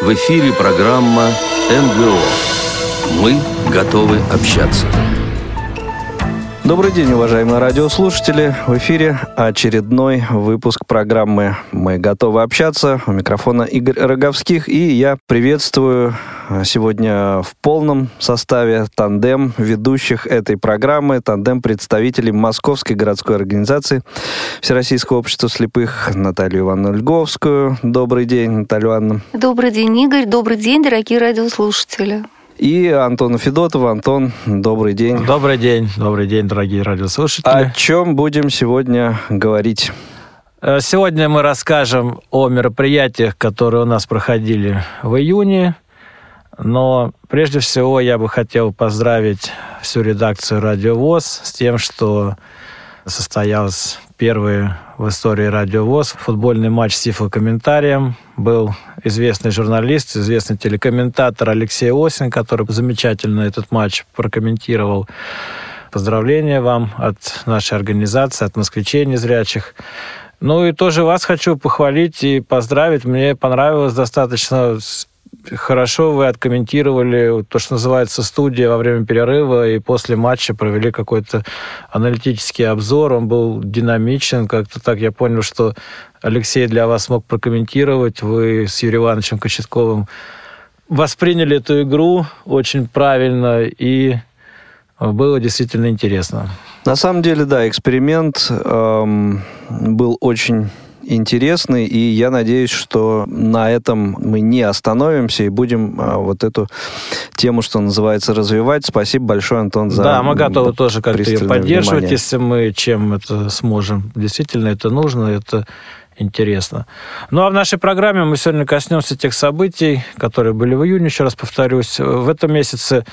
В эфире программа НГО. Мы готовы общаться. Добрый день, уважаемые радиослушатели. В эфире очередной выпуск программы «Мы готовы общаться». У микрофона Игорь Роговских. И я приветствую сегодня в полном составе тандем ведущих этой программы, тандем представителей Московской городской организации Всероссийского общества слепых Наталью Ивановну Льговскую. Добрый день, Наталья Ивановна. Добрый день, Игорь. Добрый день, дорогие радиослушатели и Антона Федотова. Антон, добрый день. Добрый день, добрый день, дорогие радиослушатели. О чем будем сегодня говорить? Э, сегодня мы расскажем о мероприятиях, которые у нас проходили в июне. Но прежде всего я бы хотел поздравить всю редакцию «Радио ВОЗ» с тем, что состоялся первый в истории Радио ВОЗ футбольный матч с тифлокомментарием. Был известный журналист, известный телекомментатор Алексей Осин, который замечательно этот матч прокомментировал. Поздравления вам от нашей организации, от москвичей незрячих. Ну и тоже вас хочу похвалить и поздравить. Мне понравилось достаточно хорошо вы откомментировали то, что называется студия во время перерыва, и после матча провели какой-то аналитический обзор. Он был динамичен. Как-то так я понял, что Алексей для вас мог прокомментировать. Вы с Юрием Ивановичем Кочетковым восприняли эту игру очень правильно, и было действительно интересно. На самом деле, да, эксперимент эм, был очень интересный, и я надеюсь, что на этом мы не остановимся и будем а, вот эту тему, что называется, развивать. Спасибо большое, Антон, за Да, мы готовы тоже как-то ее поддерживать, внимание. если мы чем это сможем. Действительно, это нужно, это интересно. Ну, а в нашей программе мы сегодня коснемся тех событий, которые были в июне, еще раз повторюсь. В этом месяце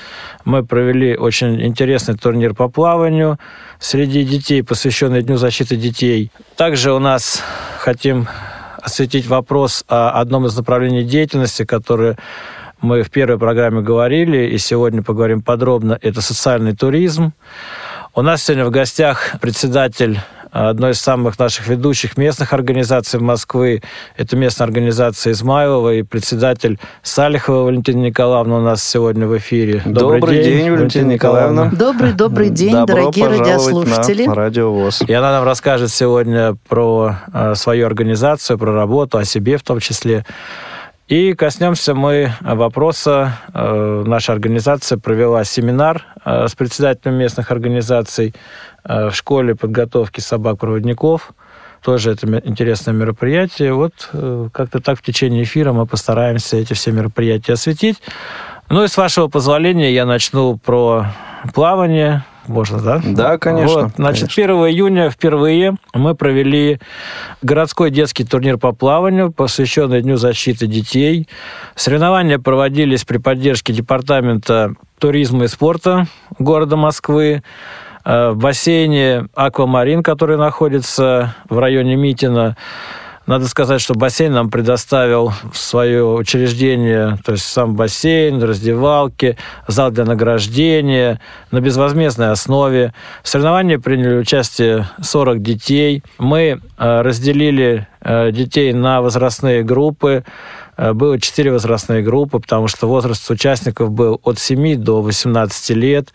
мы провели очень интересный турнир по плаванию среди детей, посвященный Дню защиты детей. Также у нас хотим осветить вопрос о одном из направлений деятельности, которое мы в первой программе говорили, и сегодня поговорим подробно, это социальный туризм. У нас сегодня в гостях председатель одной из самых наших ведущих местных организаций Москвы. Это местная организация Измайлова и председатель Салихова Валентина Николаевна у нас сегодня в эфире. Добрый, добрый день, день, Валентина Николаевна. Добрый, добрый день, Добро дорогие радиослушатели. На радио ВОЗ. И она нам расскажет сегодня про э, свою организацию, про работу, о себе в том числе. И коснемся мы вопроса. Э, наша организация провела семинар э, с председателем местных организаций Э, в школе подготовки собак-проводников. Тоже это интересное мероприятие. Вот как-то так в течение эфира мы постараемся эти все мероприятия осветить. Ну и с вашего позволения я начну про плавание. Можно, да? Да, конечно. Вот, значит, конечно. 1 июня впервые мы провели городской детский турнир по плаванию, посвященный Дню защиты детей. Соревнования проводились при поддержке Департамента туризма и спорта города Москвы. Э, в бассейне «Аквамарин», который находится в районе Митина. Надо сказать, что бассейн нам предоставил свое учреждение, то есть сам бассейн, раздевалки, зал для награждения на безвозмездной основе. В соревновании приняли участие 40 детей. Мы э, разделили э, детей на возрастные группы. Было 4 возрастные группы, потому что возраст участников был от 7 до 18 лет.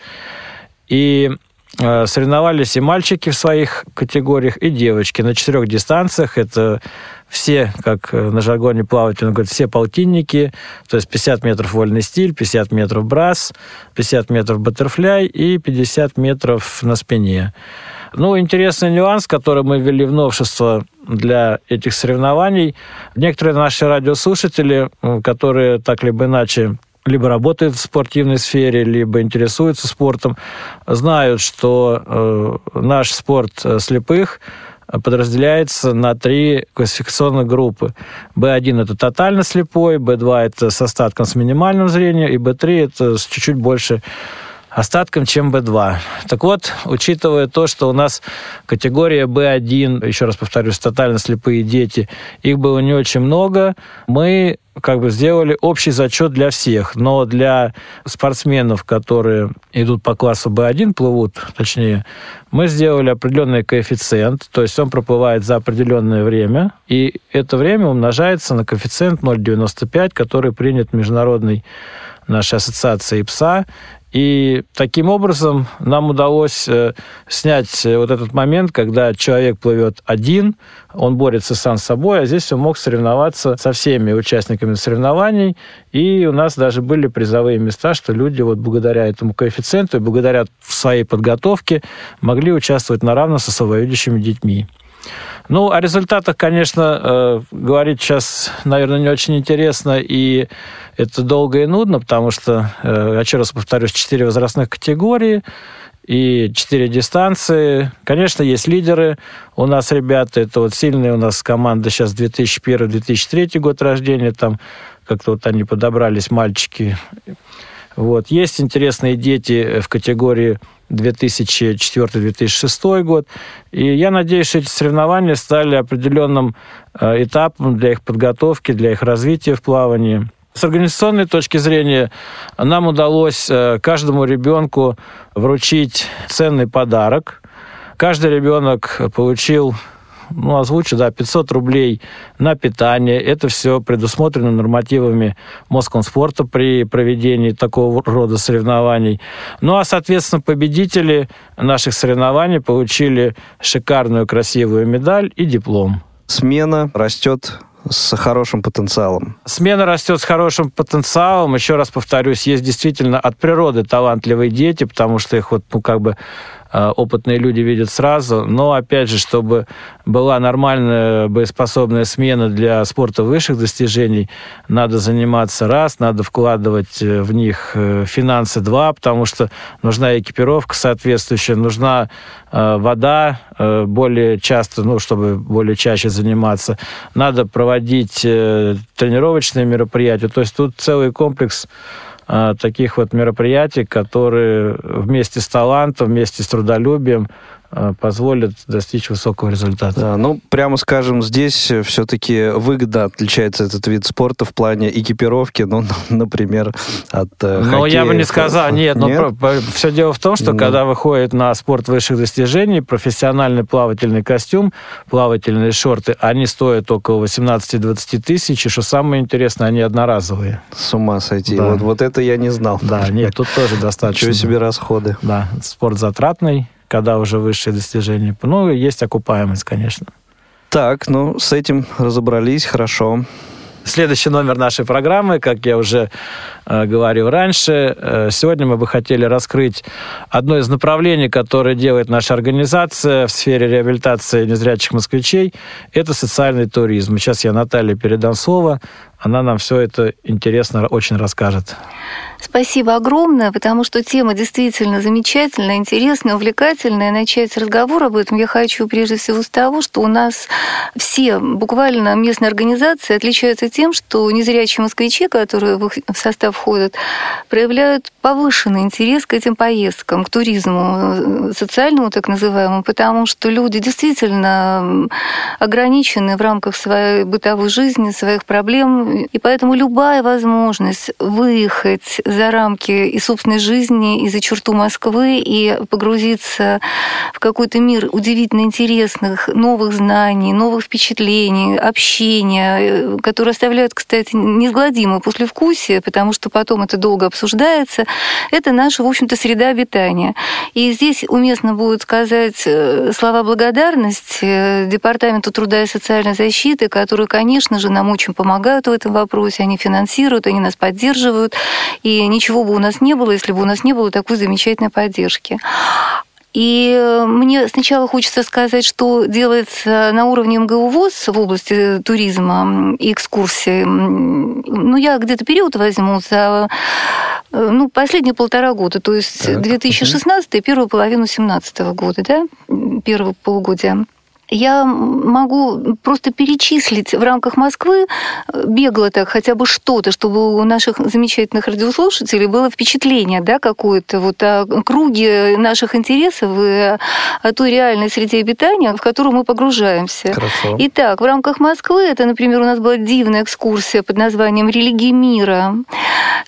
И Э, соревновались и мальчики в своих категориях, и девочки на четырех дистанциях. Это все, как э, на жаргоне плавать, он говорит, все полтинники, то есть 50 метров вольный стиль, 50 метров брас, 50 метров баттерфляй и 50 метров на спине. Ну, интересный нюанс, который мы ввели в новшество для этих соревнований. Некоторые наши радиослушатели, которые так либо иначе либо работают в спортивной сфере, либо интересуются спортом, знают, что э, наш спорт э, слепых подразделяется на три классификационных группы. Б1 – это тотально слепой, Б2 – это с остатком с минимальным зрением, и Б3 – это с чуть-чуть больше остатком, чем B2. Так вот, учитывая то, что у нас категория B1, еще раз повторюсь, тотально слепые дети, их было не очень много, мы как бы сделали общий зачет для всех, но для спортсменов, которые идут по классу B1, плывут, точнее, мы сделали определенный коэффициент, то есть он проплывает за определенное время, и это время умножается на коэффициент 0,95, который принят международной нашей ассоциации ИПСА, и таким образом нам удалось э, снять э, вот этот момент, когда человек плывет один, он борется сам с собой, а здесь он мог соревноваться со всеми участниками соревнований. И у нас даже были призовые места, что люди вот благодаря этому коэффициенту и благодаря своей подготовке могли участвовать на равно со слабовидящими детьми. Ну, о результатах, конечно, э, говорить сейчас, наверное, не очень интересно, и это долго и нудно, потому что, э, еще раз повторюсь, четыре возрастных категории и четыре дистанции. Конечно, есть лидеры у нас, ребята, это вот сильные у нас команда сейчас 2001-2003 год рождения, там как-то вот они подобрались, мальчики. Вот. Есть интересные дети в категории 2004-2006 год. И я надеюсь, что эти соревнования стали определенным э, этапом для их подготовки, для их развития в плавании. С организационной точки зрения нам удалось э, каждому ребенку вручить ценный подарок. Каждый ребенок получил ну, озвучу, да, 500 рублей на питание. Это все предусмотрено нормативами Москомспорта при проведении такого рода соревнований. Ну, а, соответственно, победители наших соревнований получили шикарную красивую медаль и диплом. Смена растет с хорошим потенциалом. Смена растет с хорошим потенциалом. Еще раз повторюсь, есть действительно от природы талантливые дети, потому что их вот, ну, как бы опытные люди видят сразу. Но, опять же, чтобы была нормальная боеспособная смена для спорта высших достижений, надо заниматься раз, надо вкладывать э, в них э, финансы два, потому что нужна экипировка соответствующая, нужна вода более часто, ну, чтобы более чаще заниматься. Надо проводить тренировочные мероприятия. То есть тут целый комплекс таких вот мероприятий, которые вместе с талантом, вместе с трудолюбием позволит достичь высокого результата. Да, ну, прямо скажем, здесь все-таки выгодно отличается этот вид спорта в плане экипировки, ну, например, от э, Ну, хоккея. я бы не сказал, нет, нет? но про, все дело в том, что ну. когда выходит на спорт высших достижений, профессиональный плавательный костюм, плавательные шорты, они стоят около 18-20 тысяч, и что самое интересное, они одноразовые. С ума сойти. Да. Вот, вот это я не знал. Да, нет, тут тоже достаточно. Чего себе расходы. Да, спорт затратный, когда уже высшие достижения. Ну, есть окупаемость, конечно. Так, ну, с этим разобрались, хорошо. Следующий номер нашей программы, как я уже э, говорил раньше, э, сегодня мы бы хотели раскрыть одно из направлений, которое делает наша организация в сфере реабилитации незрячих москвичей. Это социальный туризм. Сейчас я Наталье передам слово. Она нам все это интересно очень расскажет. Спасибо огромное, потому что тема действительно замечательная, интересная, увлекательная. Начать разговор об этом я хочу прежде всего с того, что у нас все буквально местные организации отличаются тем, что незрячие москвичи, которые в состав входят, проявляют повышенный интерес к этим поездкам, к туризму, социальному так называемому, потому что люди действительно ограничены в рамках своей бытовой жизни, своих проблем, и поэтому любая возможность выехать за рамки и собственной жизни, и за черту Москвы, и погрузиться в какой-то мир удивительно интересных новых знаний, новых впечатлений, общения, э, которые оставляют, кстати, неизгладимое послевкусие, потому что потом это долго обсуждается, это наша, в общем-то, среда обитания. И здесь уместно будет сказать э, слова благодарности Департаменту труда и социальной защиты, которые, конечно же, нам очень помогают в этом вопросе, они финансируют, они нас поддерживают, и ничего бы у нас не было, если бы у нас не было такой замечательной поддержки. И мне сначала хочется сказать, что делается на уровне МГУ ВОЗ в области туризма и экскурсии. Ну, я где-то период возьму за ну, последние полтора года, то есть так. 2016 и первую половину 2017 года, да, первого полугодия. Я могу просто перечислить в рамках Москвы э, бегло так хотя бы что-то, чтобы у наших замечательных радиослушателей было впечатление да, какое-то вот о круге наших интересов и о той реальной среде обитания, в которую мы погружаемся. Хорошо. Итак, в рамках Москвы это, например, у нас была дивная экскурсия под названием «Религии мира»,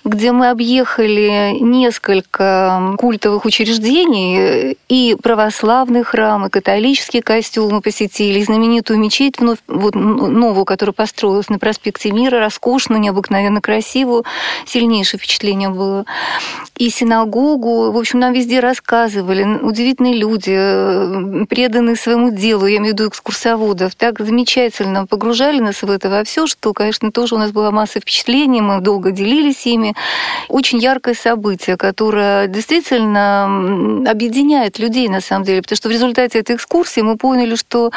где мы объехали несколько культовых учреждений и православные храмы, католические костюмы, посетили, знаменитую мечеть вновь, вот, новую, которая построилась на проспекте Мира, роскошную, необыкновенно красивую, сильнейшее впечатление было. И синагогу, в общем, нам везде рассказывали, удивительные люди, э, преданные своему делу, я имею в виду экскурсоводов, так замечательно погружали нас в это во все, что, конечно, тоже у нас была масса впечатлений, мы долго делились ими. Очень яркое событие, которое действительно объединяет людей, на самом деле, потому что в результате этой экскурсии мы поняли, что что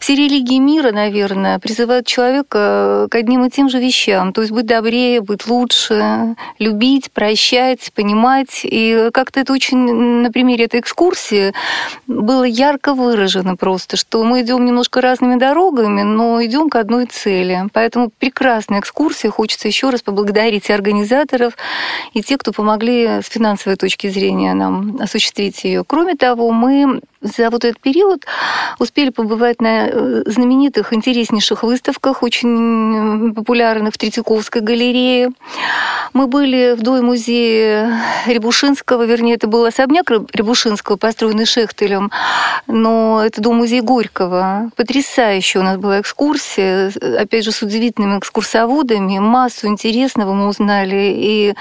все религии мира, наверное, призывают человека к одним и тем же вещам. То есть быть добрее, быть лучше, любить, прощать, понимать. И как-то это очень на примере этой экскурсии было ярко выражено просто, что мы идем немножко разными дорогами, но идем к одной цели. Поэтому прекрасная экскурсия. Хочется еще раз поблагодарить и организаторов, и тех, кто помогли с финансовой точки зрения нам осуществить ее. Кроме того, мы за вот этот период успели побывать на э, знаменитых, интереснейших выставках, очень популярных в Третьяковской галерее. Мы были в Дой-музее Рябушинского, вернее, это был особняк Рябушинского, построенный Шехтелем, но это дом-музей Горького. Потрясающая у нас была экскурсия, опять же, с удивительными экскурсоводами. Массу интересного мы узнали и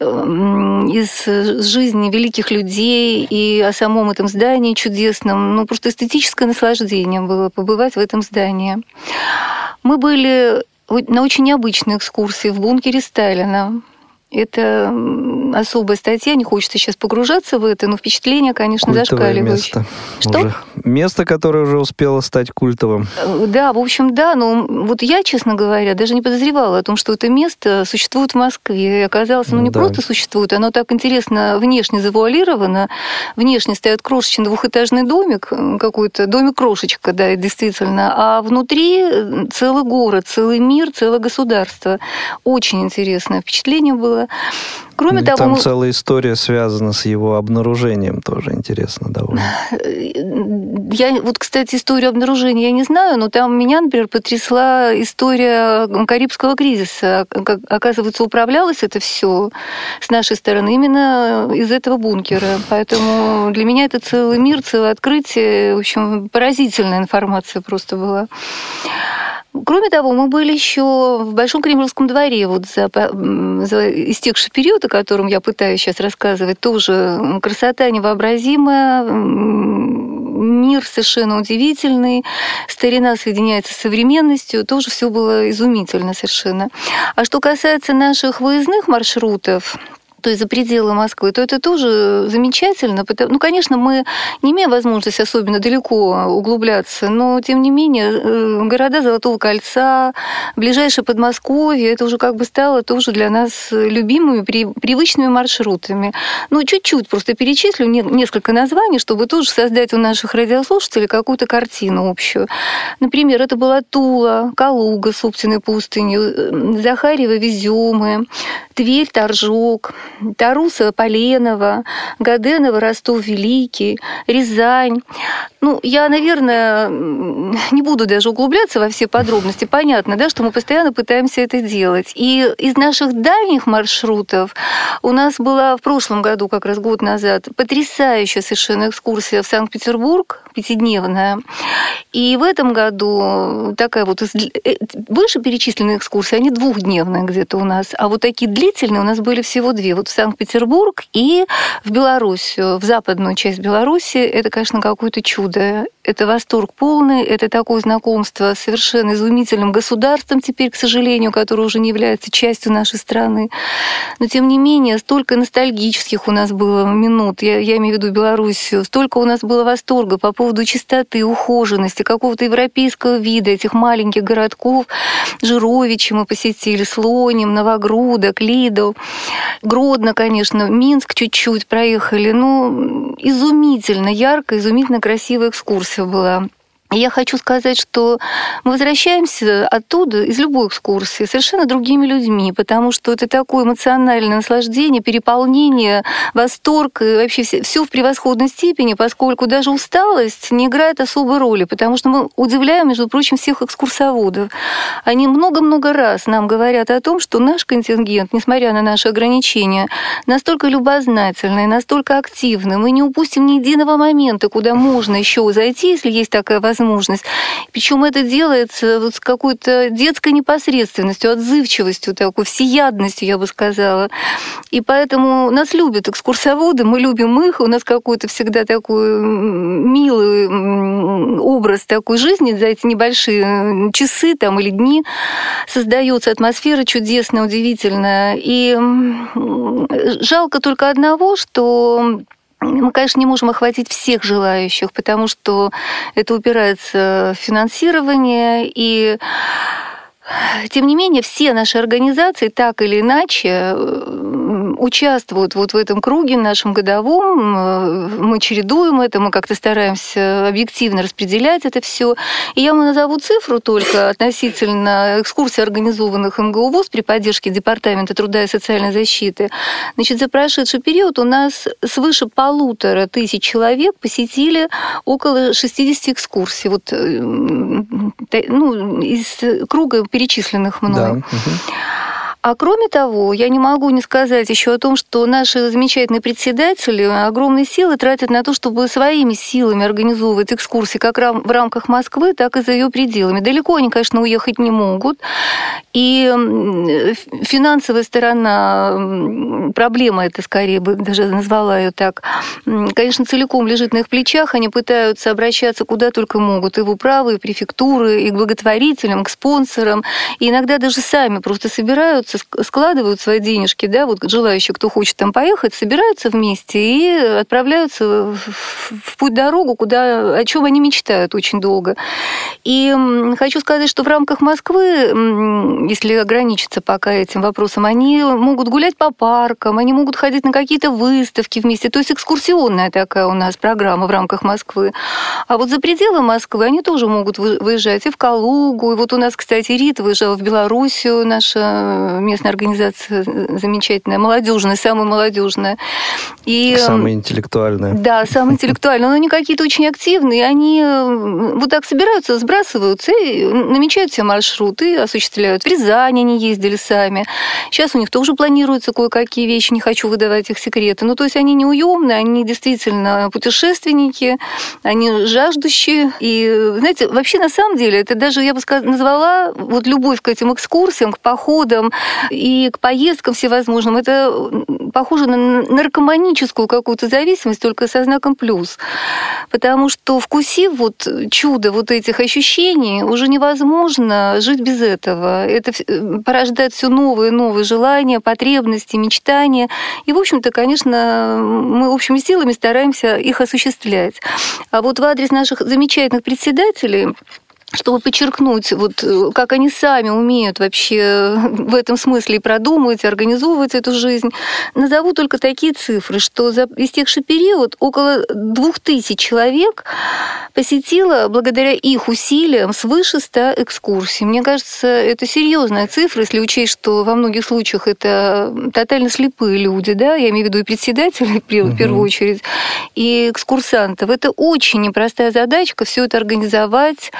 эм, из жизни великих людей, и о самом этом здании чудесном. Ну, просто эстетическое наслаждение было побывать в этом здании. Мы были на очень необычной экскурсии в бункере Сталина. Это особая статья, не хочется сейчас погружаться в это, но впечатление, конечно, Культовое зашкаливающее. Место. Что? Уже место, которое уже успело стать культовым. Э, да, в общем, да, но вот я, честно говоря, даже не подозревала о том, что это место существует в Москве. И оказалось, оно не да. просто существует, оно так интересно внешне завуалировано. Внешне стоит крошечный двухэтажный домик, какой-то домик-крошечка, да, действительно, а внутри целый город, целый мир, целое государство. Очень интересное впечатление было было. Кроме ну, того, там мы... целая история связана с его обнаружением, тоже интересно довольно. Я вот, кстати, историю обнаружения я не знаю, но там меня, например, потрясла история Карибского кризиса. Как, оказывается, управлялось это все с нашей стороны именно из этого бункера. Поэтому для меня это целый мир, целое открытие. В общем, поразительная информация просто была. Кроме того, мы были еще в Большом Кремлевском дворе вот за, за истекший период, о котором я пытаюсь сейчас рассказывать, тоже красота невообразимая, мир совершенно удивительный, старина соединяется с современностью, тоже все было изумительно совершенно. А что касается наших выездных маршрутов, то есть за пределы Москвы, то это тоже замечательно. Ну, конечно, мы не имеем возможности особенно далеко углубляться, но, тем не менее, э, города Золотого кольца, ближайшее Подмосковье, это уже как бы стало тоже для нас любимыми, привычными маршрутами. Ну, чуть-чуть просто перечислю несколько названий, чтобы тоже создать у наших радиослушателей какую-то картину общую. Например, это была Тула, Калуга, собственной пустынью, э, Захарьево, Веземы, Тверь, Торжок, Тарусова, Поленова, Гаденова, Ростов-Великий, Рязань. Ну, я, наверное, не буду даже углубляться во все подробности. Понятно, да, что мы постоянно пытаемся это делать. И из наших дальних маршрутов у нас была в прошлом году, как раз год назад, потрясающая совершенно экскурсия в Санкт-Петербург, пятидневная. И в этом году такая вот э, выше перечисленные экскурсии, они двухдневные где-то у нас, а вот такие длительные у нас были всего две. Вот в Санкт-Петербург и в Белоруссию, в западную часть Беларуси. Это, конечно, какое-то чудо. Это восторг полный, это такое знакомство с совершенно изумительным государством теперь, к сожалению, которое уже не является частью нашей страны. Но, тем не менее, столько ностальгических у нас было минут, я, я имею в виду Белоруссию, столько у нас было восторга по поводу чистоты, ухоженности, какого-то европейского вида этих маленьких городков. Жировичи мы посетили, Слоним, Новогрудок, Лидл, Гродно, конечно, Минск чуть-чуть проехали. Ну, изумительно ярко, изумительно красивая экскурсия была. Я хочу сказать, что мы возвращаемся оттуда, из любой экскурсии, совершенно другими людьми, потому что это такое эмоциональное наслаждение, переполнение, восторг, и вообще все, все в превосходной степени, поскольку даже усталость не играет особой роли, потому что мы удивляем, между прочим, всех экскурсоводов. Они много-много раз нам говорят о том, что наш контингент, несмотря на наши ограничения, настолько любознательный, настолько активный, мы не упустим ни единого момента, куда можно еще зайти, если есть такая возможность, возможность. Причем это делается вот с какой-то детской непосредственностью, отзывчивостью, такой всеядностью, я бы сказала. И поэтому нас любят экскурсоводы, мы любим их, у нас какой-то всегда такой милый образ такой жизни за эти небольшие часы там, или дни создается атмосфера чудесная, удивительная. И жалко только одного, что мы, конечно, не можем охватить всех желающих, потому что это упирается в финансирование. И тем не менее, все наши организации так или иначе участвуют вот в этом круге нашем годовом. Э, мы чередуем это, мы как-то стараемся объективно распределять это все. И я вам назову цифру только относительно экскурсий, организованных МГУ ВУЗ при поддержке Департамента труда и социальной защиты. Значит, за прошедший период у нас свыше полутора тысяч человек посетили около 60 экскурсий. Вот, э, ну, из круга перечисленных мной. Да. А кроме того, я не могу не сказать еще о том, что наши замечательные председатели огромные силы тратят на то, чтобы своими силами организовывать экскурсии как в рамках Москвы, так и за ее пределами. Далеко они, конечно, уехать не могут. И финансовая сторона, проблема это скорее бы даже назвала ее так, конечно, целиком лежит на их плечах. Они пытаются обращаться куда только могут. И в управы, и префектуры, и к благотворителям, к спонсорам. И иногда даже сами просто собираются складывают свои денежки, да, вот желающие, кто хочет там поехать, собираются вместе и отправляются в путь дорогу, куда, о чем они мечтают очень долго. И хочу сказать, что в рамках Москвы, если ограничиться пока этим вопросом, они могут гулять по паркам, они могут ходить на какие-то выставки вместе. То есть экскурсионная такая у нас программа в рамках Москвы. А вот за пределы Москвы они тоже могут выезжать и в Калугу. И вот у нас, кстати, Рита выезжала в Белоруссию, наша местная организация замечательная, молодежная, самая молодежная. И, самая интеллектуальная. Да, самая интеллектуальная. Но они какие-то очень активные, они вот так собираются, сбрасываются и намечают себе маршруты, осуществляют. В Рязань они ездили сами. Сейчас у них тоже планируются кое-какие вещи, не хочу выдавать их секреты. Ну, то есть они неуемные, они действительно путешественники, они жаждущие. И, знаете, вообще на самом деле, это даже, я бы сказала, назвала вот любовь к этим экскурсиям, к походам, и к поездкам всевозможным. Это похоже на наркоманическую какую-то зависимость, только со знаком плюс. Потому что вкусив вот чудо вот этих ощущений, уже невозможно жить без этого. Это порождает все новые и новые желания, потребности, мечтания. И, в общем-то, конечно, мы общими силами стараемся их осуществлять. А вот в адрес наших замечательных председателей чтобы подчеркнуть, вот э, как они сами умеют вообще в этом смысле продумывать, организовывать эту жизнь, назову только такие цифры, что за истекший период около двух тысяч человек посетило благодаря их усилиям свыше 100 экскурсий. Мне кажется, это серьезная цифра, если учесть, что во многих случаях это тотально слепые люди, да, я имею в виду и председателей в первую очередь, и экскурсантов. Это очень непростая задачка все это организовать,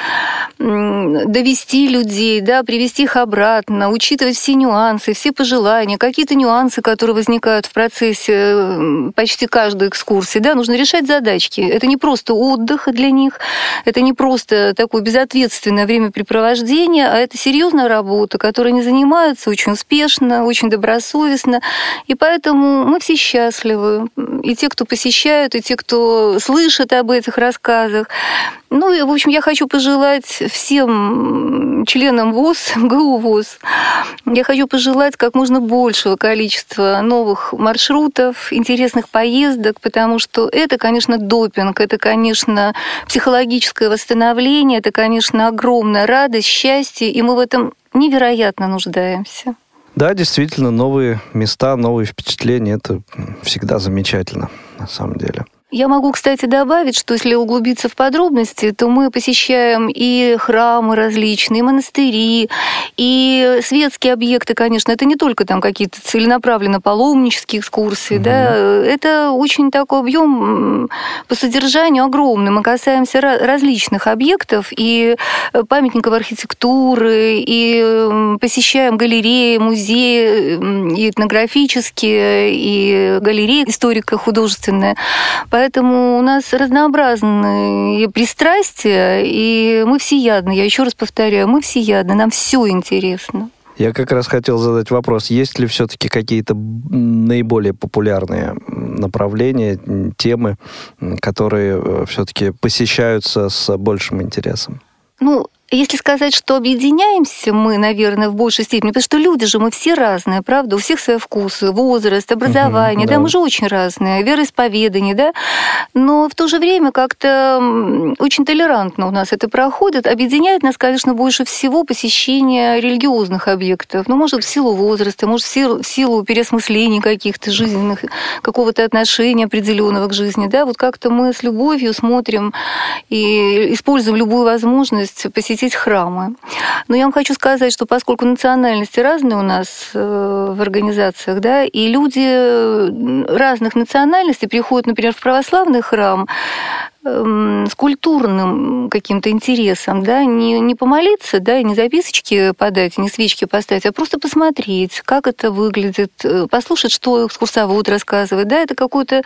довести людей, да, привести их обратно, учитывать все нюансы, все пожелания, какие-то нюансы, которые возникают в процессе почти каждой экскурсии, да, нужно решать задачки. Это не просто отдых для них, это не просто такое безответственное времяпрепровождение, а это серьезная работа, которой они занимаются очень успешно, очень добросовестно, и поэтому мы все счастливы, и те, кто посещают, и те, кто слышит об этих рассказах. Ну и, в общем, я хочу пожелать всем членам ВОЗ, МГУ ВОЗ, я хочу пожелать как можно большего количества новых маршрутов, интересных поездок, потому что это, конечно, допинг, это, конечно, психологическое восстановление, это, конечно, огромная радость, счастье, и мы в этом невероятно нуждаемся. Да, действительно, новые места, новые впечатления, это всегда замечательно, на самом деле. Я могу, кстати, добавить, что если углубиться в подробности, то мы посещаем и храмы различные, и монастыри, и светские объекты, конечно. Это не только там какие-то целенаправленно паломнические экскурсии, угу. да, это очень такой объем по содержанию огромный. Мы касаемся различных объектов и памятников архитектуры, и посещаем галереи, музеи, и этнографические, и галереи историко-художественные. Поэтому у нас разнообразные пристрастия, и мы всеядны. Я еще раз повторяю, мы всеядны, нам все интересно. Я как раз хотел задать вопрос, есть ли все-таки какие-то наиболее популярные направления, темы, которые э, все-таки посещаются с большим интересом? Ну, если сказать, что объединяемся мы, наверное, в большей степени, потому что люди же мы все разные, правда, у всех свои вкусы, возраст, образование, угу, да. да, мы же очень разные, вероисповедание, да, но в то же время как-то очень толерантно у нас это проходит. Объединяет нас, конечно, больше всего посещение религиозных объектов, ну, может, в силу возраста, может, в силу, в силу переосмыслений каких-то жизненных, какого-то отношения определенного к жизни, да, вот как-то мы с любовью смотрим и используем любую возможность посетить посетить храмы. Но я вам хочу сказать, что поскольку национальности разные у нас э, в организациях, да, и люди разных национальностей приходят, например, в православный храм, Эм, с культурным каким-то интересом, да, не, не помолиться, да, не записочки подать, не свечки поставить, а просто посмотреть, как это выглядит, э, послушать, что экскурсовод рассказывает, да, это какой-то,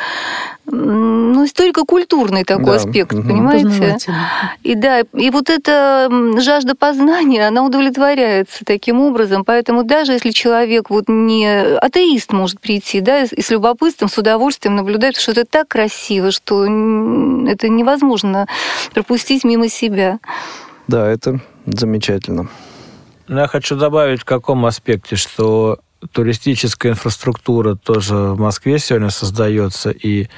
ну, историко-культурный такой да. аспект, угу. понимаете? И да, и вот эта жажда познания, она удовлетворяется таким образом, поэтому даже если человек вот не атеист может прийти, да, и с любопытством, с удовольствием наблюдать, что это так красиво, что это невозможно пропустить мимо себя. Да, это замечательно. Я хочу добавить в каком аспекте, что туристическая инфраструктура тоже в Москве сегодня создается, и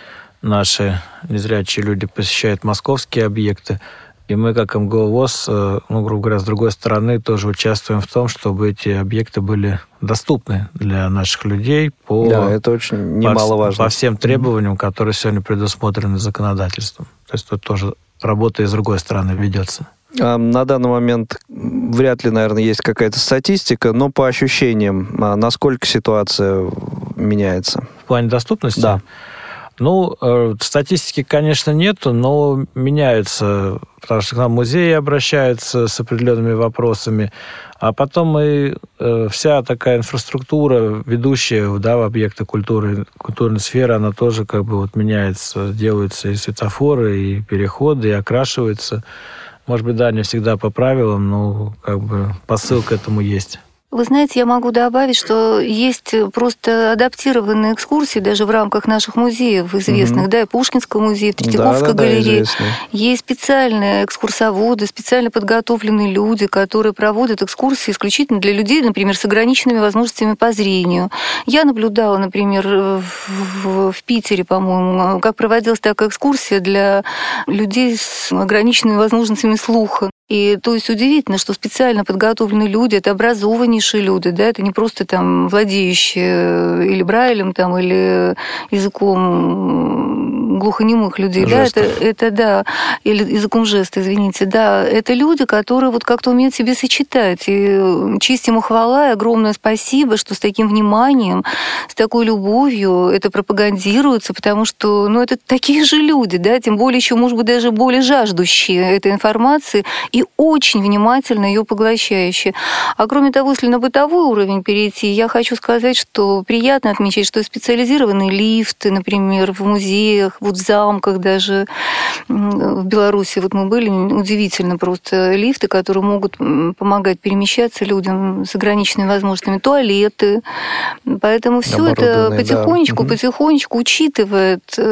наши незрячие люди посещают московские объекты. И мы, как МГО ВОЗ, э, ну, грубо говоря, с другой стороны, тоже участвуем в том, чтобы эти объекты были доступны для наших людей по, да, это очень немаловажно. по, по всем требованиям, которые сегодня предусмотрены законодательством. То есть тут тоже работа и с другой стороны ведется. А, на данный момент вряд ли, наверное, есть какая-то статистика, но по ощущениям, а, насколько ситуация меняется? В плане доступности? Да. Ну, э, статистики, конечно, нету, но меняются, потому что к нам музеи обращаются с определенными вопросами, а потом и э, вся такая инфраструктура, ведущая да, в объекты культуры, культурной сферы, она тоже как бы вот меняется, делаются и светофоры, и переходы, и окрашиваются. Может быть, да, не всегда по правилам, но как бы посыл к этому есть. Вы знаете, я могу добавить, что есть просто адаптированные экскурсии даже в рамках наших музеев известных, mm-hmm. да, и Пушкинского музея, Третьяковской да, да, галереи. Да, есть специальные экскурсоводы, специально подготовленные люди, которые проводят экскурсии исключительно для людей, например, с ограниченными возможностями по зрению. Я наблюдала, например, в, в Питере, по-моему, как проводилась такая экскурсия для людей с ограниченными возможностями слуха. И то есть удивительно, что специально подготовленные люди, это образованнейшие люди, да, это не просто там владеющие или Брайлем, там, или языком глухонемых людей, Жестов. да, это, это да, или языком жеста, извините, да, это люди, которые вот как-то умеют себе сочетать. И честь ему хвала и огромное спасибо, что с таким вниманием, с такой любовью это пропагандируется, потому что, ну, это такие же люди, да, тем более еще, может быть, даже более жаждущие этой информации и очень внимательно ее поглощающие. А кроме того, если на бытовой уровень перейти, я хочу сказать, что приятно отмечать, что специализированные лифты, например, в музеях, вот в замках даже в Беларуси вот мы были, удивительно просто лифты, которые могут помогать перемещаться людям с ограниченными возможностями, туалеты. Поэтому все это потихонечку, да. потихонечку учитывает э,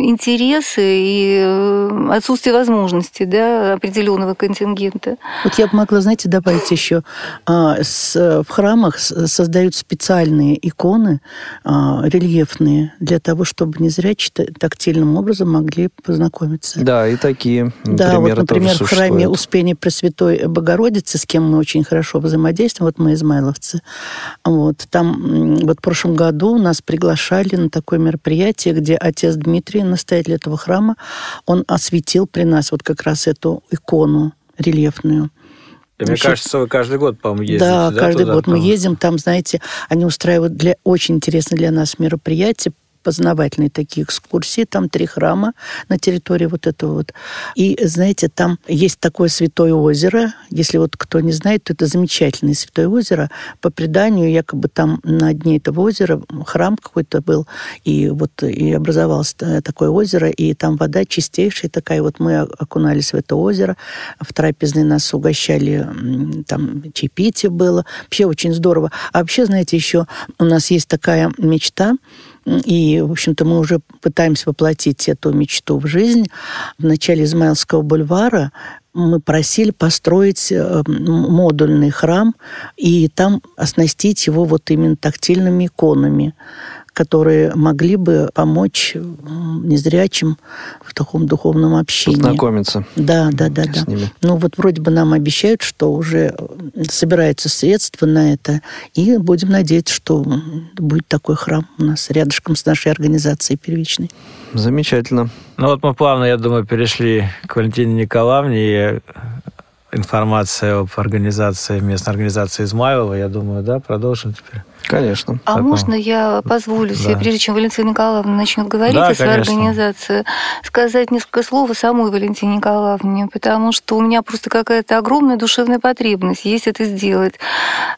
интересы и э, отсутствие возможностей да, определенного контингента. Вот я бы могла, знаете, добавить еще. А, в храмах создают специальные иконы а, рельефные для того, чтобы не зря тактильно параллельным образом могли познакомиться. Да, и такие да, примеры вот, например, тоже в храме существуют. Успения Пресвятой Богородицы, с кем мы очень хорошо взаимодействуем, вот мы измайловцы, вот, там вот в прошлом году нас приглашали на такое мероприятие, где отец Дмитрий, настоятель этого храма, он осветил при нас вот как раз эту икону рельефную. Мне Вообще- кажется, вы каждый год, по-моему, ездите. Да, каждый туда? год мы ездим, там, знаете, они устраивают для очень интересно для нас мероприятия, познавательные такие экскурсии, там три храма на территории вот этого вот. И, знаете, там есть такое святое озеро, если вот кто не знает, то это замечательное святое озеро. По преданию, якобы там на дне этого озера храм какой-то был, и вот и образовалось э, такое озеро, и там вода чистейшая такая. Вот мы окунались в это озеро, в трапезной нас угощали, там чаепитие было. Вообще очень здорово. А вообще, знаете, еще у нас есть такая мечта, и, в общем-то, мы уже пытаемся воплотить эту мечту в жизнь. В начале Измаилского бульвара мы просили построить э, модульный храм и там оснастить его вот именно тактильными иконами, которые могли бы помочь незрячим в таком духовном общении. Познакомиться Да, да, да, да. с ними. Ну вот вроде бы нам обещают, что уже собираются средства на это, и будем надеяться, что будет такой храм у нас рядышком с нашей организацией первичной. Замечательно. Ну вот мы плавно, я думаю, перешли к Валентине Николаевне. И э, информация об организации, местной организации Измайлова, я думаю, да, продолжим теперь. Конечно. А Такого. можно я позволю себе, Да. прежде чем Валентина Николаевна начнет говорить Да, о своей конечно. организации, сказать несколько слов о самой Валентине Николаевне, потому что у меня просто какая-то огромная душевная потребность есть это сделать.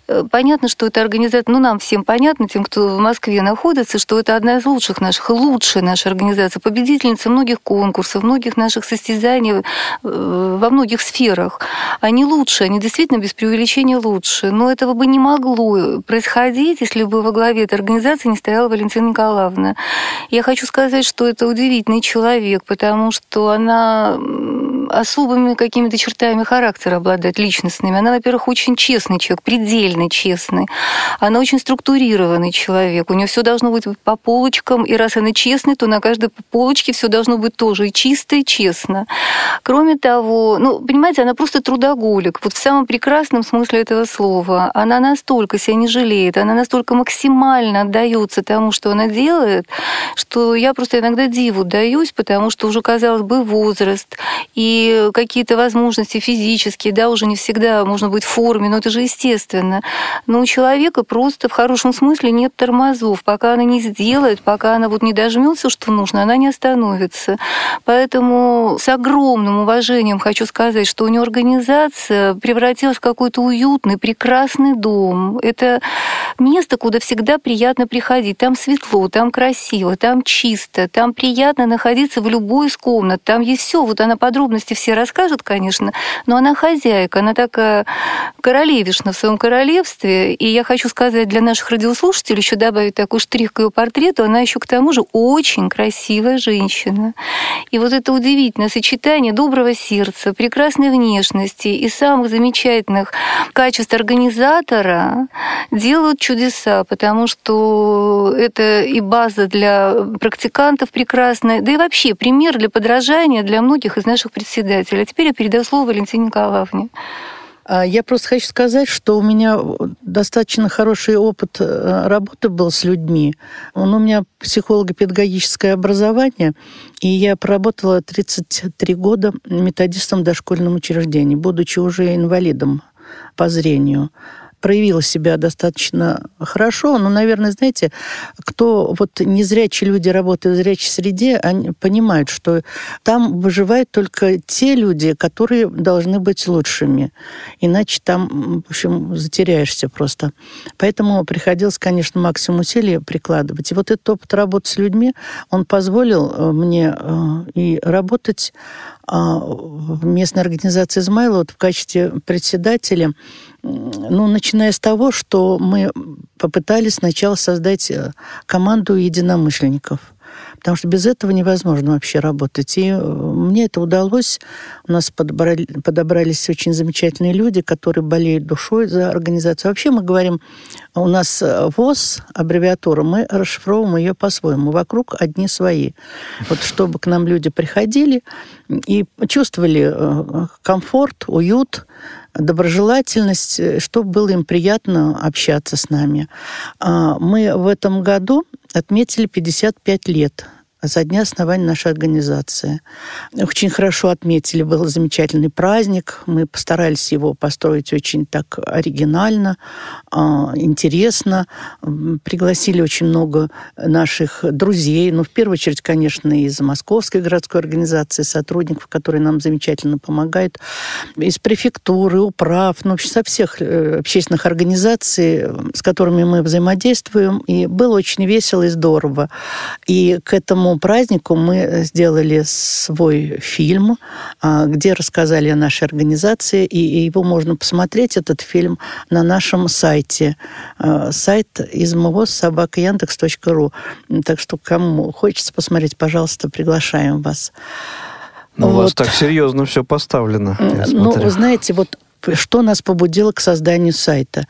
Э, Понятно, что эта организация, ну, нам всем понятно, тем, кто в Москве находится, что это одна из лучших наших, лучшая наша организация, победительница многих конкурсов, многих наших состязаний э, во многих сферах. Они лучше, они действительно без преувеличения лучше. Но этого бы не могло происходить, если бы во главе этой организации не стояла Валентина Николаевна. Я хочу сказать, что это удивительный человек, потому что она особыми какими-то чертами характера обладает, личностными. Она, во-первых, очень честный человек, предельно честный. Она очень структурированный человек. У нее все должно быть по полочкам, и раз она честная, то на каждой полочке все должно быть тоже и чисто, и честно. Кроме того, ну, понимаете, она просто трудоголик, вот в самом прекрасном смысле этого слова. Она настолько себя не жалеет, она настолько максимально отдается тому, что она делает, что я просто иногда диву даюсь, потому что уже, казалось бы, возраст и какие-то возможности физические, да, уже не всегда можно быть в форме, но это же естественно. Но у человека просто в хорошем смысле нет тормозов. Пока она не сделает, пока она вот не дожмется, что нужно, она не остановится. Поэтому с огромным уважением хочу сказать, что у нее организация превратилась в какой-то уютный, прекрасный дом. Это место, куда всегда приятно приходить. Там светло, там красиво, там чисто, там приятно находиться в любой из комнат. Там есть все. Вот она подробности все расскажет, конечно, но она хозяйка, она такая королевишна в своем королевстве. И я хочу сказать для наших радиослушателей, еще добавить такой штрих к ее портрету, она еще к тому же очень красивая женщина. И вот это удивительное сочетание доброго сердца, прекрасной внешности и самых замечательных качеств организатора делают чудеса, потому что это и база для практикантов прекрасная, да и вообще пример для подражания для многих из наших председателей. А теперь я передаю слово Валентине Николаевне. А Я просто хочу сказать, что у меня достаточно хороший опыт э, работы был с людьми. Он у меня психолого-педагогическое образование, и я проработала 33 года методистом в дошкольном учреждении, будучи уже инвалидом по зрению проявила себя достаточно хорошо, но, наверное, знаете, кто вот незрячие люди работают в зрячей среде, они понимают, что там выживают только те люди, которые должны быть лучшими. Иначе там, в общем, затеряешься просто. Поэтому приходилось, конечно, максимум усилий прикладывать. И вот этот опыт работы с людьми, он позволил э, мне э, и работать а, в местной организации «Измайлова» вот в качестве председателя, ну, начиная с того, что мы попытались сначала создать э, команду единомышленников. Потому что без этого невозможно вообще работать. И э, мне это удалось. У нас подобрали, подобрались очень замечательные люди, которые болеют душой за организацию. Вообще мы говорим у нас э, ВОЗ, аббревиатура, мы расшифровываем ее по-своему. Вокруг одни свои. Вот чтобы к нам люди приходили и чувствовали э, комфорт, уют, доброжелательность, э, чтобы было им приятно общаться с нами. А, мы в этом году отметили 55 лет со дня основания нашей организации. Очень хорошо отметили, был замечательный праздник. Мы постарались его построить очень так оригинально, а, интересно. Пригласили очень много наших друзей. Ну, в первую очередь, конечно, из Московской городской организации сотрудников, которые нам замечательно помогают, из префектуры, управ, ну, вообще со всех э, общественных организаций, с которыми мы взаимодействуем. И было очень весело и здорово. И к этому этому празднику мы сделали свой фильм, а, где рассказали о нашей организации, и его можно посмотреть, этот фильм, на нашем сайте. А, сайт измвоз собака яндекс.ру. Так что кому хочется посмотреть, пожалуйста, приглашаем вас. Ну, вот. У вас так серьезно все поставлено. Ну, вы знаете, вот что нас побудило к созданию сайта.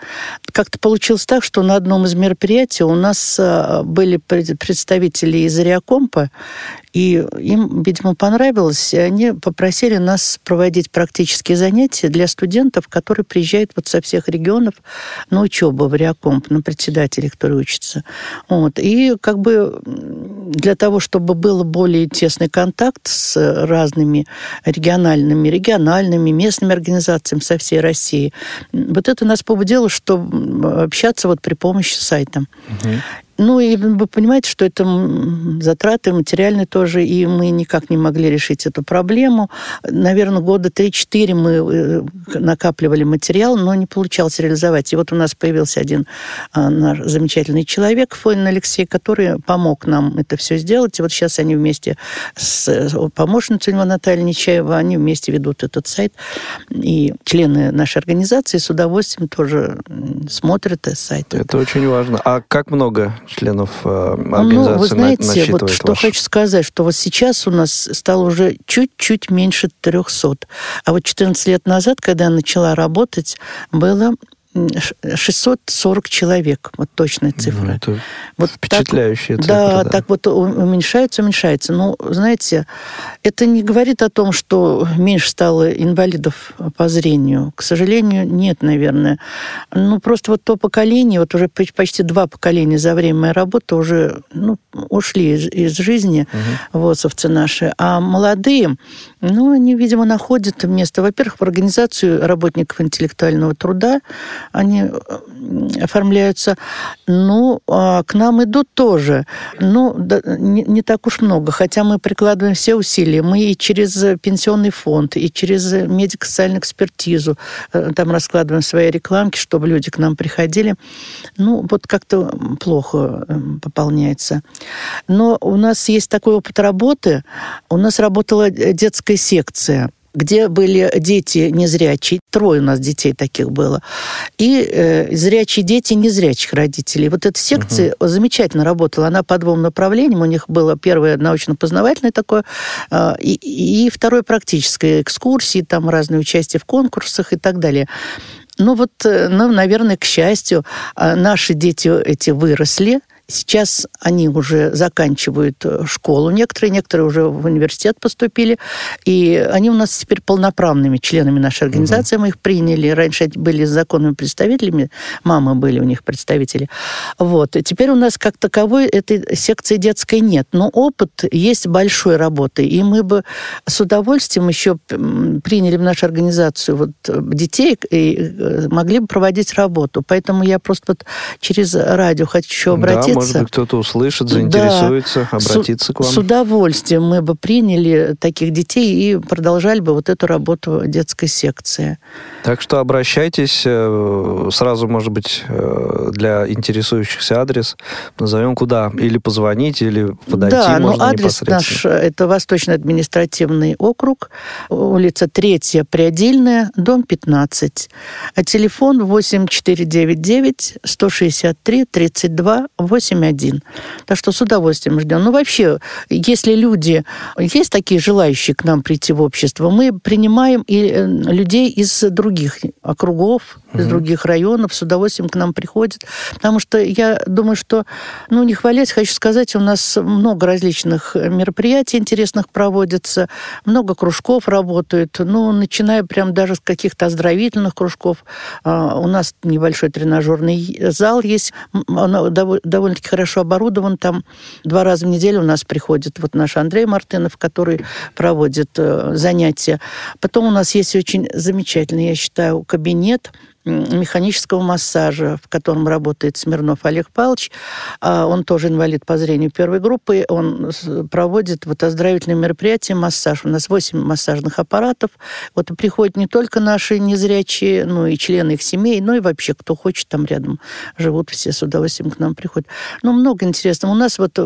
Как-то получилось так, что на одном из мероприятий у нас а, были представители из Реакомпа, и им, видимо, понравилось, и они попросили нас проводить практические занятия для студентов, которые приезжают вот со всех регионов на учебу в Реакомп, на председателей, которые учатся. Вот. И как бы для того, чтобы был более тесный контакт с разными региональными, региональными, местными организациями со всей России, вот это нас побудило, что общаться вот при помощи сайта. Угу. Ну, и вы понимаете, что это затраты материальные тоже, и мы никак не могли решить эту проблему. Наверное, года 3-4 мы э, накапливали материал, но не получалось реализовать. И вот у нас появился один а, наш замечательный человек, Фойн Алексей, который помог нам это все сделать. И вот сейчас они вместе с помощницей его Натальей Нечаева, они вместе ведут этот сайт. И члены нашей организации с удовольствием тоже смотрят этот сайт. Это очень важно. А как много членов э, организации ну, вы знаете, вот что ваш... хочу сказать, что вот сейчас у нас стало уже чуть-чуть меньше 300. А вот 14 лет назад, когда я начала работать, было 640 человек, вот точная ну, цифра. Ну, это вот впечатляющая так, цифра. Да, да, так вот уменьшается, уменьшается. Ну, знаете, это не говорит о том, что меньше стало инвалидов по зрению. К сожалению, нет, наверное. Ну, просто вот то поколение, вот уже почти два поколения за время моей работы уже ну, ушли из, из жизни, угу. ВОСовцы наши. А молодые, ну, они, видимо, находят место, во-первых, в организацию работников интеллектуального труда, они э, оформляются. Ну, а к нам идут тоже. Ну, да, не, не так уж много, хотя мы прикладываем все усилия. Мы и через пенсионный фонд, и через медико-социальную экспертизу э, там раскладываем свои рекламки, чтобы люди к нам приходили. Ну, вот как-то плохо э, пополняется. Но у нас есть такой опыт работы. У нас работала детская секция где были дети незрячие, трое у нас детей таких было, и э, зрячие дети незрячих родителей. Вот эта секция угу. замечательно работала, она по двум направлениям, у них было первое научно-познавательное такое, э, и, и второе практическое, экскурсии, там разные участия в конкурсах и так далее. Ну вот, э, ну, наверное, к счастью, э, наши дети эти выросли, Сейчас они уже заканчивают э, школу, некоторые, некоторые уже в университет поступили, и они у нас теперь полноправными членами нашей организации. Угу. Мы их приняли. Раньше были законными представителями, мамы были у них представители. Вот. И теперь у нас как таковой этой секции детской нет. Но опыт есть большой работы, и мы бы с удовольствием еще приняли в нашу организацию вот детей и э, могли бы проводить работу. Поэтому я просто вот через радио хочу обратиться может быть, кто-то услышит, заинтересуется, да, обратиться с, к вам. С удовольствием мы бы приняли таких детей и продолжали бы вот эту работу детской секции. Так что обращайтесь. Э, сразу, может быть, э, для интересующихся адрес назовем куда. Или позвонить, или подойти да, можно ну, адрес наш, это Восточный административный округ, улица Третья, Приодельная, дом 15. А телефон 8499 163 32 8 108.1. Так что с удовольствием ждем. Ну, вообще, если люди, есть такие желающие к нам прийти в общество, мы принимаем и э, людей из других округов, из других районов, с удовольствием к нам приходят. Потому что я думаю, что, ну, не хвалять, хочу сказать, у нас много различных мероприятий интересных проводится, много кружков работают, ну, начиная прям даже с каких-то оздоровительных кружков. А, у нас небольшой тренажерный зал есть, он довольно-таки хорошо оборудован, там два раза в неделю у нас приходит вот наш Андрей Мартынов, который проводит э, занятия. Потом у нас есть очень замечательный, я считаю, кабинет механического массажа, в котором работает Смирнов Олег Павлович. А, он тоже инвалид по зрению первой группы. Он проводит вот оздоровительные мероприятия, массаж. У нас 8 массажных аппаратов. Вот и приходят не только наши незрячие, но и члены их семей, но и вообще кто хочет там рядом живут, все с удовольствием к нам приходят. Ну, много интересного. У нас вот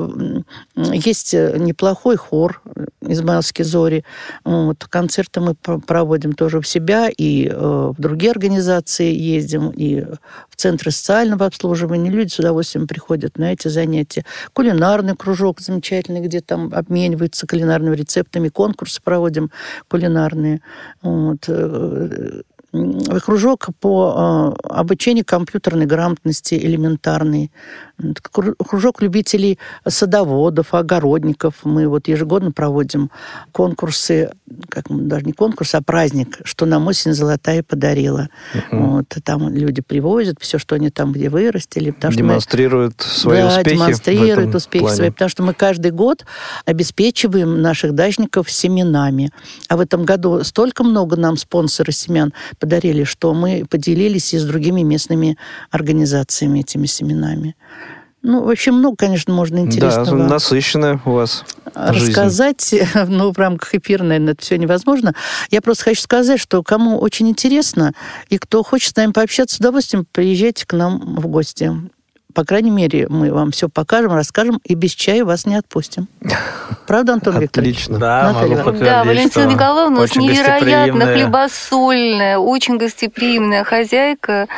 есть неплохой хор Измайловские зори. Вот, концерты мы проводим тоже в себя и э, в другие организации ездим, и в центры социального обслуживания. Люди с удовольствием приходят на эти занятия. Кулинарный кружок замечательный, где там обмениваются кулинарными рецептами, конкурсы проводим кулинарные. Вот э, кружок по э, обучению компьютерной грамотности элементарной, кружок любителей садоводов, огородников. Мы вот ежегодно проводим конкурсы, как даже не конкурс, а праздник, что нам осень золотая подарила. Угу. Вот, там люди привозят все, что они там где вырастили. Демонстрируют мы, свои да, успехи. демонстрируют успехи плане. свои, потому что мы каждый год обеспечиваем наших дачников семенами. А в этом году столько много нам спонсоры семян подарили, что мы поделились и с другими местными организациями этими семенами. Ну, вообще много, конечно, можно интересного. Да, насыщенная у вас Рассказать, жизнь. ну, в рамках эфира, наверное, это все невозможно. Я просто хочу сказать, что кому очень интересно, и кто хочет с нами пообщаться, с удовольствием приезжайте к нам в гости по крайней мере, мы вам все покажем, расскажем, и без чая вас не отпустим. Правда, Антон Викторович? Отлично. Да, могу подтвердить, Да, Валентина Николаевна у нас невероятно хлебосольная, очень гостеприимная хозяйка.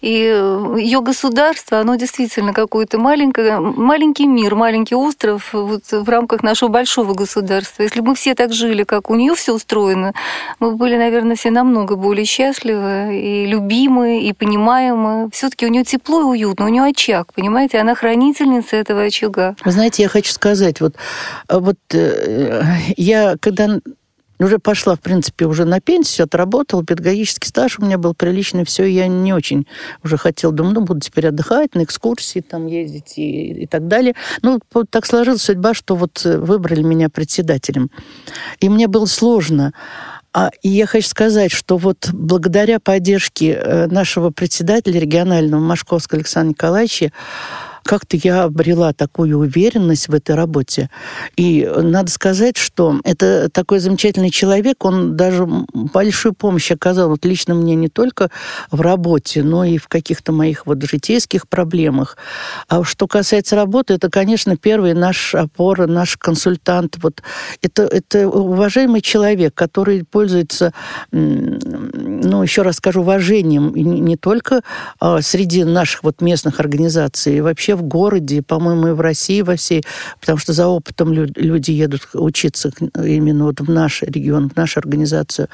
И ее государство, оно действительно какой-то маленький, маленький мир, маленький остров вот в рамках нашего большого государства. Если бы мы все так жили, как у нее все устроено, мы были, наверное, все намного более счастливы и любимы, и понимаемы. Все-таки у нее тепло и уютно, у нее очаг очаг, понимаете? Она хранительница этого очага. Вы знаете, я хочу сказать, вот, а вот э, я когда уже пошла, в принципе, уже на пенсию, отработала, педагогический стаж у меня был приличный, все, я не очень уже хотела, думаю, ну, буду теперь отдыхать, на экскурсии там ездить и, и так далее. Ну, вот так сложилась судьба, что вот э, выбрали меня председателем. И мне было сложно. А, и я хочу сказать, что вот благодаря поддержке э, нашего председателя регионального Машковского Александра Николаевича как-то я обрела такую уверенность в этой работе. И надо сказать, что это такой замечательный человек, он даже большую помощь оказал вот лично мне не только в работе, но и в каких-то моих вот житейских проблемах. А что касается работы, это, конечно, первый наш опора, наш консультант. Вот это, это уважаемый человек, который пользуется, ну, еще раз скажу, уважением не только а, среди наших вот местных организаций, вообще в городе, по-моему, и в России во всей, потому что за опытом люди едут учиться именно вот в наш регион, в нашу организацию.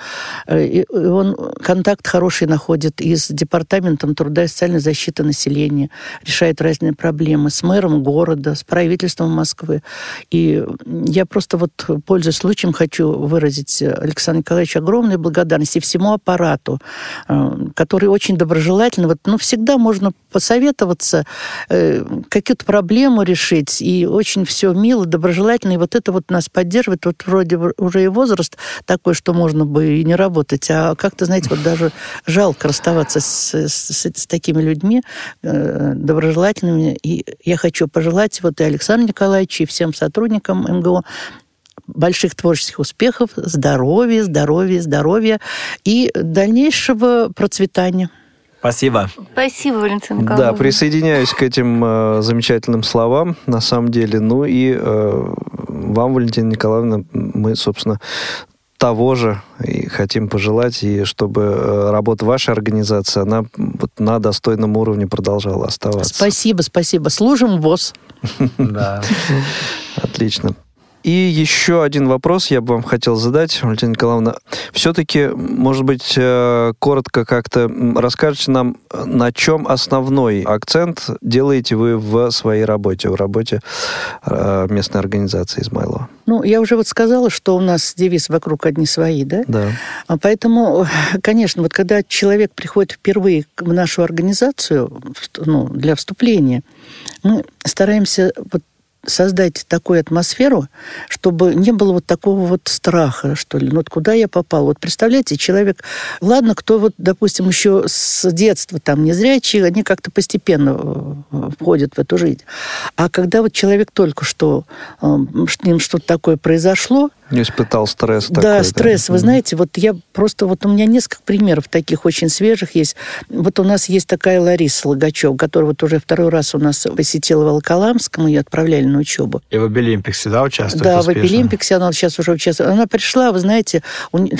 Э, и он контакт хороший находит и с Департаментом труда и социальной защиты населения, решает разные проблемы, с мэром города, с правительством Москвы. И я просто вот, пользуясь случаем, хочу выразить Александру Николаевичу огромную благодарность и всему аппарату, э, который очень доброжелательно, вот, ну, всегда можно посоветоваться, э, какую-то проблему решить, и очень все мило, доброжелательно, и вот это вот нас поддерживает. Вот вроде уже и возраст такой, что можно бы и не работать, а как-то, знаете, вот даже жалко расставаться с, с, с такими людьми э, доброжелательными. И я хочу пожелать вот и Александру Николаевичу, и всем сотрудникам МГО больших творческих успехов, здоровья, здоровья, здоровья и дальнейшего процветания. Спасибо. Спасибо, Валентин Николаевна. Да, присоединяюсь к этим э, замечательным словам, на самом деле. Ну и э, вам, Валентина Николаевна, мы, собственно, того же и хотим пожелать, и чтобы э, работа вашей организации, она вот на достойном уровне продолжала оставаться. Спасибо, спасибо. Служим ВОЗ. Да. Отлично. И еще один вопрос я бы вам хотел задать, Валентина Николаевна. Все-таки, может быть, э, коротко как-то расскажете нам, на чем основной акцент делаете вы в своей работе, в работе э, местной организации Измайлова? Ну, я уже вот сказала, что у нас девиз «Вокруг одни свои», да? Да. А Поэтому, конечно, вот когда человек приходит впервые в нашу организацию ну, для вступления, мы стараемся вот создать такую атмосферу, чтобы не было вот такого вот страха, что ли. Ну, вот куда я попал? Вот представляете, человек... Ладно, кто вот, допустим, еще с детства там незрячие, они как-то постепенно э, входят в эту жизнь. А когда вот человек только что, э, с ним что-то такое произошло, не испытал стресс да, такой. стресс. Вы знаете, вот я просто... Вот у меня несколько примеров таких очень свежих есть. Вот у нас есть такая Лариса Логачев, которая вот уже второй раз у нас посетила Волоколамск, мы ее отправляли на учебу. И в Обилимпиксе, да, участвует Да, успешно? в Эпилимпиксе она сейчас уже участвует. Она пришла, вы знаете,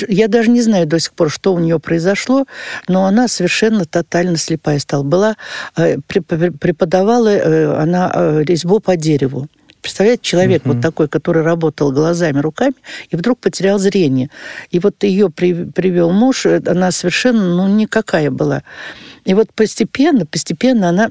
я даже не знаю до сих пор, что у нее произошло, но она совершенно тотально слепая стала. Была, э, преп- преподавала э, она э, резьбу по дереву. Представляете, человек вот такой, который работал глазами, руками, и вдруг потерял зрение. И вот ее при- привел муж, э, она совершенно, ну, никакая была. И вот постепенно, постепенно она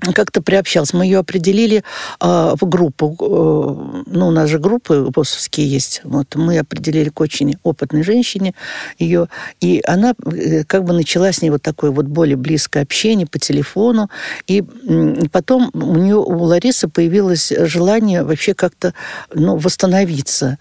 как-то приобщалась. Мы ее определили э, в группу. Э, ну, у нас же группы ВОСовские есть. Вот мы определили к очень опытной женщине ее. И она э, как бы начала с ней вот такое вот более близкое общение по телефону. И м, потом у нее, у Ларисы появилось желание вообще как-то ну, восстановиться.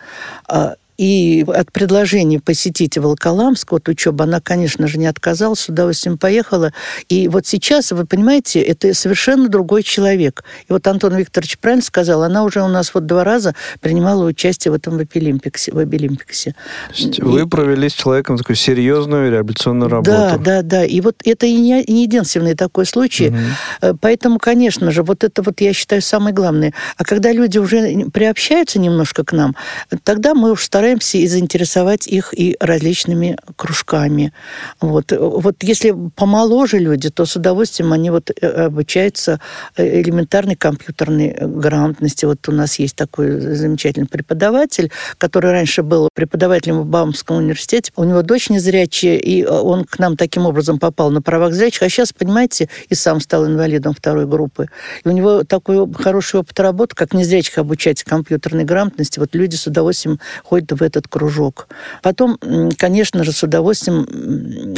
А, и от предложения посетить Волоколамск, вот учеба, она, конечно же, не отказалась, с удовольствием поехала. И вот сейчас, вы понимаете, это совершенно другой человек. И вот Антон Викторович правильно сказал, она уже у нас вот два раза принимала участие в этом в Обилимпиксе. В Обилимпиксе. Есть вы провели с человеком такую серьезную реабилитационную работу. Да, да, да. И вот это и не, не единственный такой случай. Э, Поэтому, конечно же, вот это вот я считаю самое главное. А когда люди уже приобщаются немножко к нам, тогда мы уж стараемся и заинтересовать их и различными кружками. Вот, вот если помоложе люди, то с удовольствием они вот э, обучаются э, элементарной компьютерной грамотности. Вот у нас есть такой замечательный преподаватель, который раньше был преподавателем в Баумском университете. У него дочь незрячая, и э, он к нам таким образом попал на правах зрячих. А сейчас, понимаете, и сам стал инвалидом второй группы. И у него такой хороший опыт работы, как незрячих обучать компьютерной грамотности. Вот люди с удовольствием ходят в этот кружок. Потом, конечно же, с удовольствием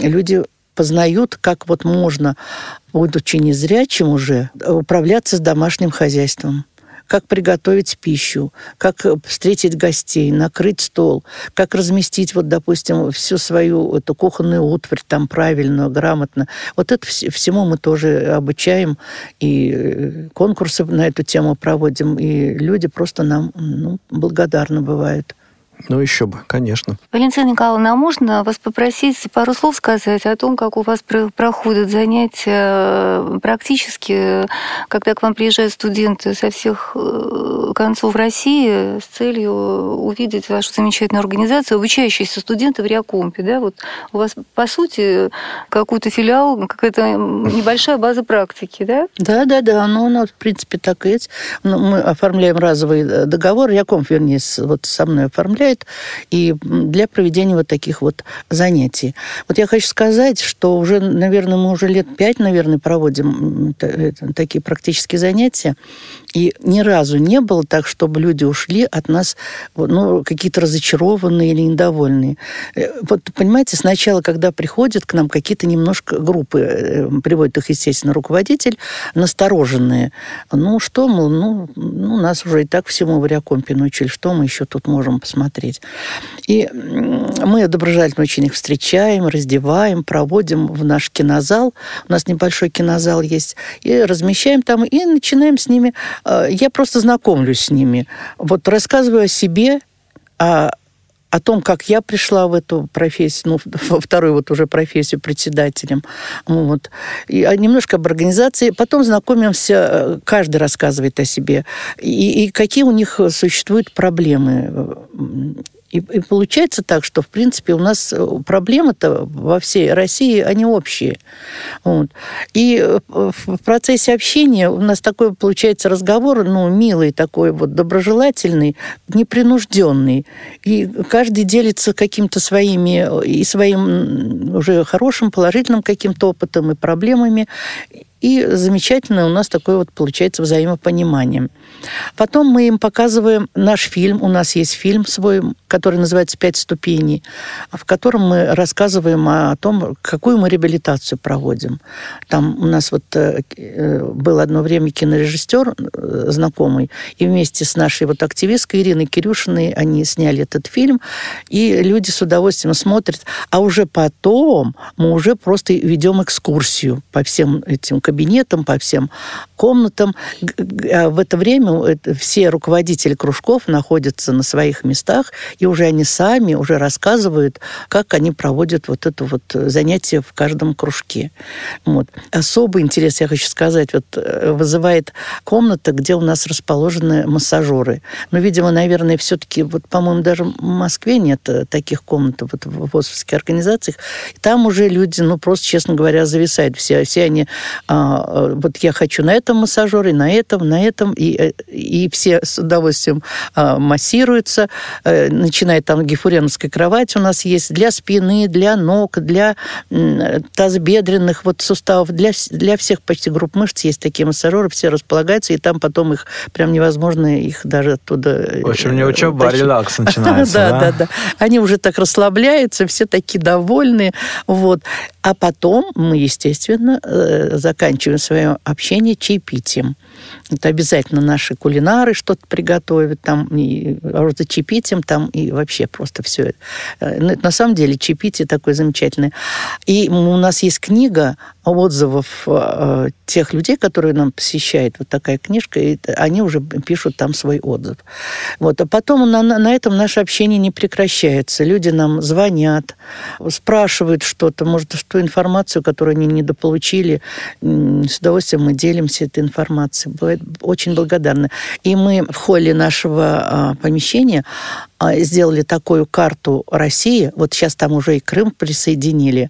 люди познают, как вот можно, будучи незрячим уже, управляться с домашним хозяйством как приготовить пищу, как встретить гостей, накрыть стол, как разместить, вот, допустим, всю свою эту кухонную утварь там правильно, грамотно. Вот это вс- всему мы тоже обучаем, и э, конкурсы на эту тему проводим, и люди просто нам ну, благодарны бывают. Ну, еще бы, конечно. Валентина Николаевна, а можно вас попросить пару слов сказать о том, как у вас про- проходят занятия э, практически, когда к вам приезжают студенты со всех э, концов России с целью увидеть вашу замечательную организацию, обучающиеся студенты в Реакомпе, да? Вот у вас, по сути, какой-то филиал, какая-то небольшая база практики, да? Да, да, да, ну, у нас, в принципе, так и есть. Ну, мы оформляем разовый э, договор, Якомф, вернее, с- вот со мной оформляет, и м, для проведения вот таких вот занятий. Вот я хочу сказать, что уже, наверное, мы уже лет пять, наверное, проводим такие практические занятия, и ни разу не было так, чтобы люди ушли от нас ну, какие-то разочарованные или недовольные. Э, Вот, понимаете, сначала, когда приходят к нам какие-то немножко группы, э, приводит их, естественно, руководитель, настороженные. Ну, что, мол, ну, ну, нас уже и так всему в Ариакомпе научили, что мы еще тут можем посмотреть. И м, мы доброжелательно очень их встречаем, раздеваем, проводим в наш кинозал. У нас небольшой кинозал есть. И размещаем там, и начинаем с ними... э, Я просто знакомлюсь с ними. Вот рассказываю о себе, о о том, как я пришла в эту профессию, ну, во вторую вот уже профессию председателем. Вот. И а, немножко об организации. Потом знакомимся, э, каждый рассказывает о себе. И, и какие у них существуют проблемы. И, и получается так, что, в принципе, у нас э, проблемы-то во всей России, они общие. Вот. И э, в процессе общения у нас такой получается разговор, ну, милый такой вот, доброжелательный, непринужденный. И каждый делится каким-то своими э, и своим уже хорошим, положительным каким-то опытом и проблемами. И замечательно у нас такое вот получается взаимопонимание. Потом мы им показываем наш фильм. У нас есть фильм свой, который называется «Пять ступеней», в котором мы рассказываем о том, какую мы реабилитацию проводим. Там у нас вот э, э, был одно время кинорежиссер э, знакомый, и вместе с нашей вот активисткой Ириной Кирюшиной они сняли этот фильм, и люди с удовольствием смотрят. А уже потом мы уже просто ведем экскурсию по всем этим кабинетам, по всем комнатам. А в это время все руководители кружков находятся на своих местах, и уже они сами уже рассказывают, как они проводят вот это вот занятие в каждом кружке. Вот. Особый интерес, я хочу сказать, вот э, вызывает комната, где у нас расположены массажеры. Но, видимо, наверное, все-таки, вот, по-моему, даже в Москве нет э, таких комнат вот, в ВОЗовских организациях. Там уже люди, ну, просто, честно говоря, зависают. Все, все они, а, э, вот я хочу на этом массажере, на этом, на этом, и, и все с удовольствием а, массируются, начиная там гифуреновская кровать у нас есть для спины, для ног, для тазобедренных вот суставов, для, для всех почти групп мышц есть такие массажеры, все располагаются, и там потом их прям невозможно их даже оттуда... В общем, не учеба, а релакс начинается, да? Да, да, Они уже так расслабляются, все такие довольные, вот. А потом мы, естественно, э, заканчиваем свое общение чаепитием. Это обязательно наши кулинары что-то приготовят, там и за чаепитием, там и вообще просто все. Э, ну, на самом деле чаепитие такое замечательное. И у нас есть книга отзывов э, тех людей, которые нам посещают, вот такая книжка, и они уже пишут там свой отзыв. Вот. А потом на, на этом наше общение не прекращается. Люди нам звонят, спрашивают что-то, может, что информацию, которую они недополучили, с удовольствием мы делимся этой информацией. Бывает очень благодарны. И мы в холле нашего а, помещения а, сделали такую карту России, вот сейчас там уже и Крым присоединили,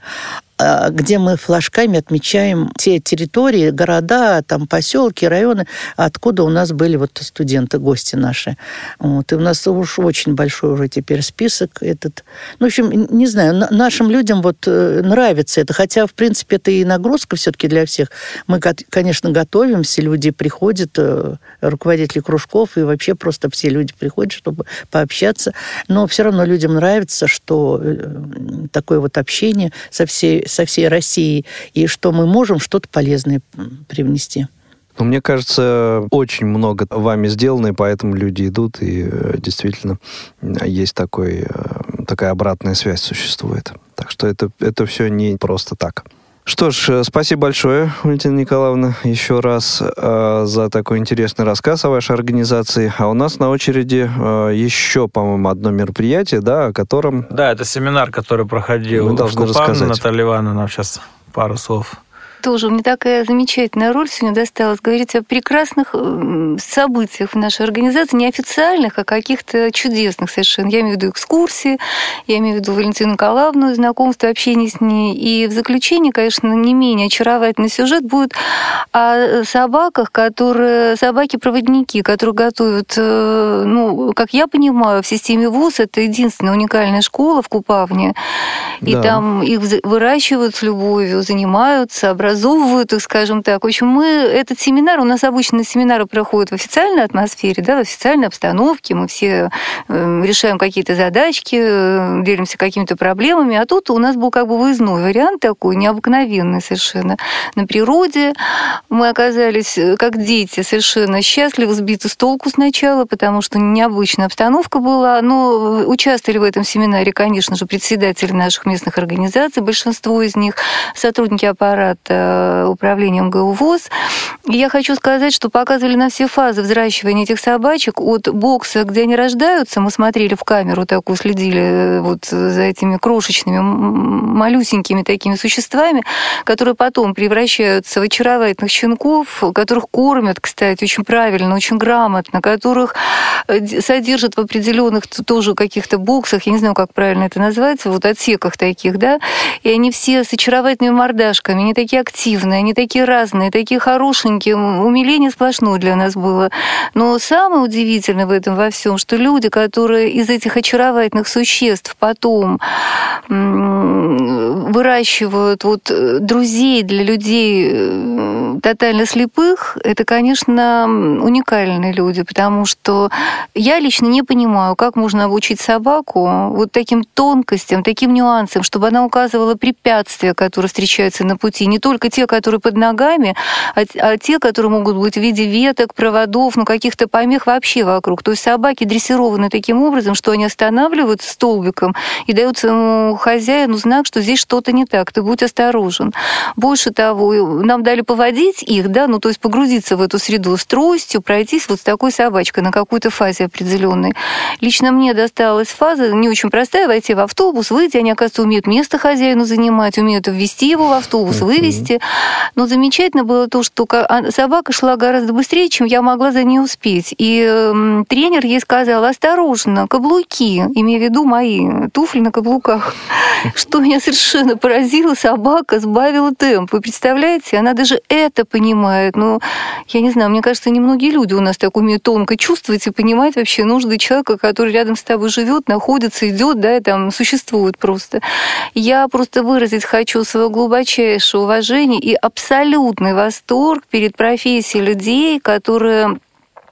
где мы флажками отмечаем те территории, города, там поселки, районы, откуда у нас были вот студенты, гости наши. Вот. И у нас уж очень большой уже теперь список этот. Ну, в общем, не знаю, нашим людям вот э, нравится это, хотя, в принципе, это и нагрузка все-таки для всех. Мы, конечно, готовимся, люди приходят, э, руководители кружков, и вообще просто все люди приходят, чтобы пообщаться. Но все равно людям нравится, что э, такое вот общение со всей со всей России, и что мы можем что-то полезное привнести. Ну, мне кажется, очень много вами сделано, и поэтому люди идут, и э, действительно есть такой, э, такая обратная связь существует. Так что это, это все не просто так. Что ж, э, спасибо большое, Валентина Николаевна, еще раз э, за такой интересный рассказ о вашей организации. А у нас на очереди э, еще, по-моему, одно мероприятие, да, о котором... Да, это семинар, который проходил Мы должны в Купавне. рассказать. Наталья Ивановна нам сейчас пару слов тоже мне такая замечательная роль сегодня досталась. Говорить о прекрасных э, событиях в нашей организации, не официальных, а каких-то чудесных совершенно. Я имею в виду экскурсии, я имею в виду Валентину Николаевну, знакомство, общение с ней. И в заключение, конечно, не менее очаровательный сюжет будет о собаках, которые собаки-проводники, которые готовят, э, ну, как я понимаю, в системе ВУЗ это единственная уникальная школа в Купавне. И да. там их выращивают с любовью, занимаются, образуют образовывают их, скажем так. В общем, мы этот семинар, у нас обычно семинары проходят в официальной атмосфере, да, в официальной обстановке, мы все э, решаем какие-то задачки, э, делимся какими-то проблемами, а тут у нас был как бы выездной вариант такой, необыкновенный совершенно. На природе мы оказались, э, как дети, совершенно счастливы, сбиты с толку сначала, потому что необычная обстановка была, но участвовали в этом семинаре, конечно же, председатели наших местных организаций, большинство из них, сотрудники аппарата это управление МГУ ВОЗ. И я хочу сказать, что показывали на все фазы взращивания этих собачек. От бокса, где они рождаются, мы смотрели в камеру такую, следили э, вот за этими крошечными, малюсенькими такими существами, которые потом превращаются в очаровательных щенков, которых кормят, кстати, очень правильно, очень грамотно, которых э, содержат в определенных тоже каких-то боксах, я не знаю, как правильно это называется, вот отсеках таких, да, и они все с очаровательными мордашками, они такие активные, они такие разные, такие хорошенькие, умиление сплошное для нас было. Но самое удивительное в этом во всем, что люди, которые из этих очаровательных существ потом выращивают вот э, друзей для людей э, тотально слепых, это, конечно, уникальные люди, потому что я лично не понимаю, как можно обучить собаку вот таким тонкостям, таким нюансам, чтобы она указывала препятствия, которые встречаются на пути, не только те, которые под ногами, а, а те, которые могут быть в виде веток, проводов, ну каких-то помех вообще вокруг. То есть собаки дрессированы таким образом, что они останавливаются столбиком и дают своему хозяину знак, что здесь что-то не так, ты будь осторожен. Больше того, нам дали поводить их, да, ну то есть погрузиться в эту среду с тростью, пройтись вот с такой собачкой на какой-то фазе определенной. Лично мне досталась фаза не очень простая, войти в автобус, выйти, они, оказывается, умеют место хозяину занимать, умеют ввести его в автобус, вывести. Но замечательно было то, что а, собака шла гораздо быстрее, чем я могла за ней успеть. И э, тренер ей сказал, осторожно, каблуки, имея в виду мои туфли на каблуках. Что меня совершенно поразило, собака сбавила темп. Вы представляете, она даже это понимает. Ну, я не знаю, мне кажется, немногие люди у нас так умеют тонко чувствовать и понимать вообще нужды человека, который рядом с тобой живет, находится, идет, да, и там существует просто. Я просто выразить хочу свое глубочайшее уважение и абсолютный восторг перед профессией людей, которые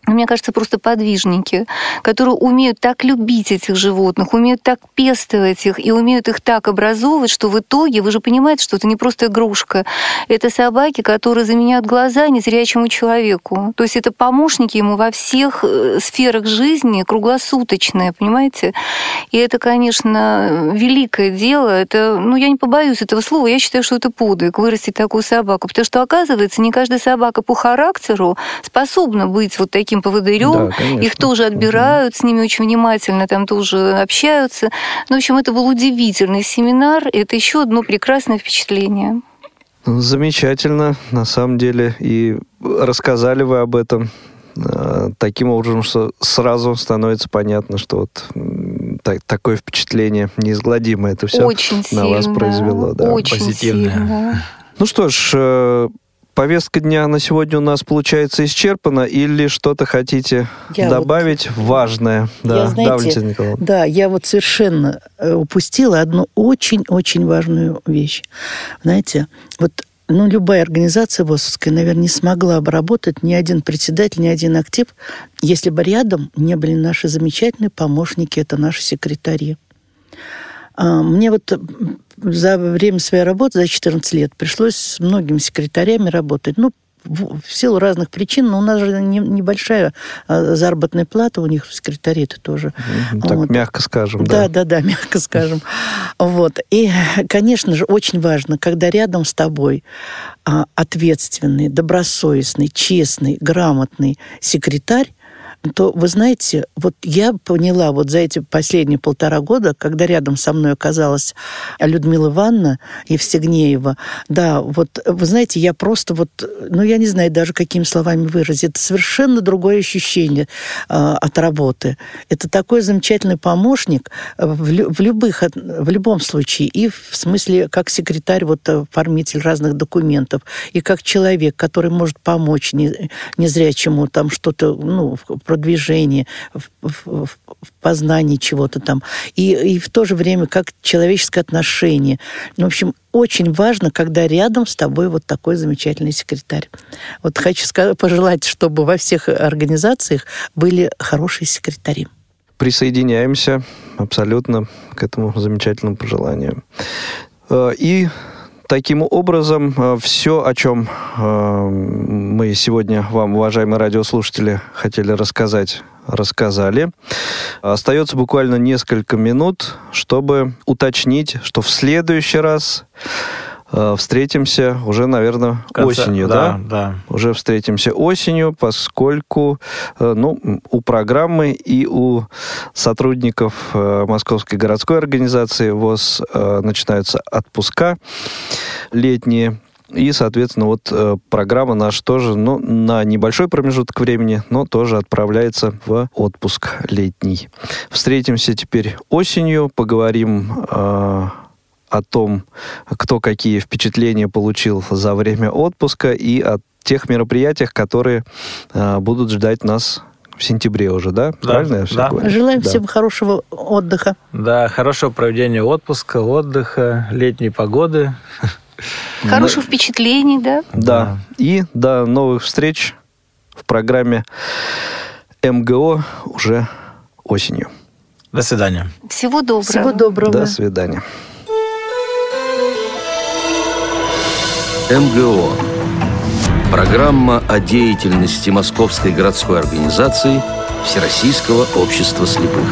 мне кажется, просто подвижники, которые умеют так любить этих животных, умеют так пестовать их и умеют их так образовывать, что в итоге вы же понимаете, что это не просто игрушка. Это собаки, которые заменяют глаза незрячему человеку. То есть это помощники ему во всех э, сферах жизни, круглосуточные, понимаете? И это, конечно, великое дело. Это, ну, я не побоюсь этого слова, я считаю, что это подвиг вырастить такую собаку. Потому что, оказывается, не каждая собака по характеру способна быть вот таким таким поводырем. Да, Их тоже отбирают, угу. с ними очень внимательно там тоже общаются. Ну, в общем, это был удивительный семинар. Это еще одно прекрасное впечатление. Замечательно, на самом деле. И рассказали вы об этом э, таким образом, что сразу становится понятно, что вот так, такое впечатление неизгладимое это все Очень на сильно, вас произвело. Да. Очень Позитивное. Сильно. Ну что ж, э, повестка дня на сегодня у нас получается исчерпана или что-то хотите я добавить вот, важное? Да, я, знаете, да, Да, я вот совершенно э, упустила одну очень-очень важную вещь. Знаете, вот ну, любая организация ВОСовская, наверное, не смогла бы работать ни один председатель, ни один актив, если бы рядом не были наши замечательные помощники, это наши секретари. А, мне вот за время своей работы, за 14 лет, пришлось с многими секретарями работать. Ну, в силу разных причин, но у нас же не, небольшая а, заработная плата у них в секретариате тоже. Так вот. мягко скажем, да. Да, да, да, мягко скажем. Вот. И, конечно же, очень важно, когда рядом с тобой а, ответственный, добросовестный, честный, грамотный секретарь, то, вы знаете, вот я поняла вот за эти последние полтора года, когда рядом со мной оказалась Людмила Ивановна Евстигнеева, да, вот, вы знаете, я просто вот, ну, я не знаю даже, какими словами выразить, это совершенно другое ощущение э, от работы. Это такой замечательный помощник в, лю- в любых, в любом случае, и в смысле как секретарь, вот, оформитель разных документов, и как человек, который может помочь не, незрячему там что-то, ну, продвижении, в, в, в познании чего-то там. И, и в то же время как человеческое отношение. В общем, очень важно, когда рядом с тобой вот такой замечательный секретарь. Вот хочу сказать, пожелать, чтобы во всех организациях были хорошие секретари. Присоединяемся абсолютно к этому замечательному пожеланию. Э, и Таким образом, э, все, о чем э, мы сегодня вам, уважаемые радиослушатели, хотели рассказать, рассказали. Остается буквально несколько минут, чтобы уточнить, что в следующий раз встретимся уже, наверное, конце- осенью, да? Да, да. Уже встретимся осенью, поскольку э, ну, у программы и у сотрудников э, Московской городской организации ВОЗ э, начинаются отпуска летние. И, соответственно, вот э, программа наша тоже ну, на небольшой промежуток времени, но тоже отправляется в отпуск летний. Встретимся теперь осенью, поговорим э, о том, кто какие впечатления получил за время отпуска и о тех мероприятиях, которые э, будут ждать нас в сентябре уже, да? Да, Правильно я все да. говорю? Желаем Да. всем хорошего отдыха. Да, хорошего проведения отпуска, отдыха, летней погоды. Хороших впечатлений, да? Да. И до новых встреч в программе МГО уже осенью. До свидания. Всего доброго. Всего доброго. До свидания. МГО. Программа о деятельности Московской городской организации Всероссийского общества слепых.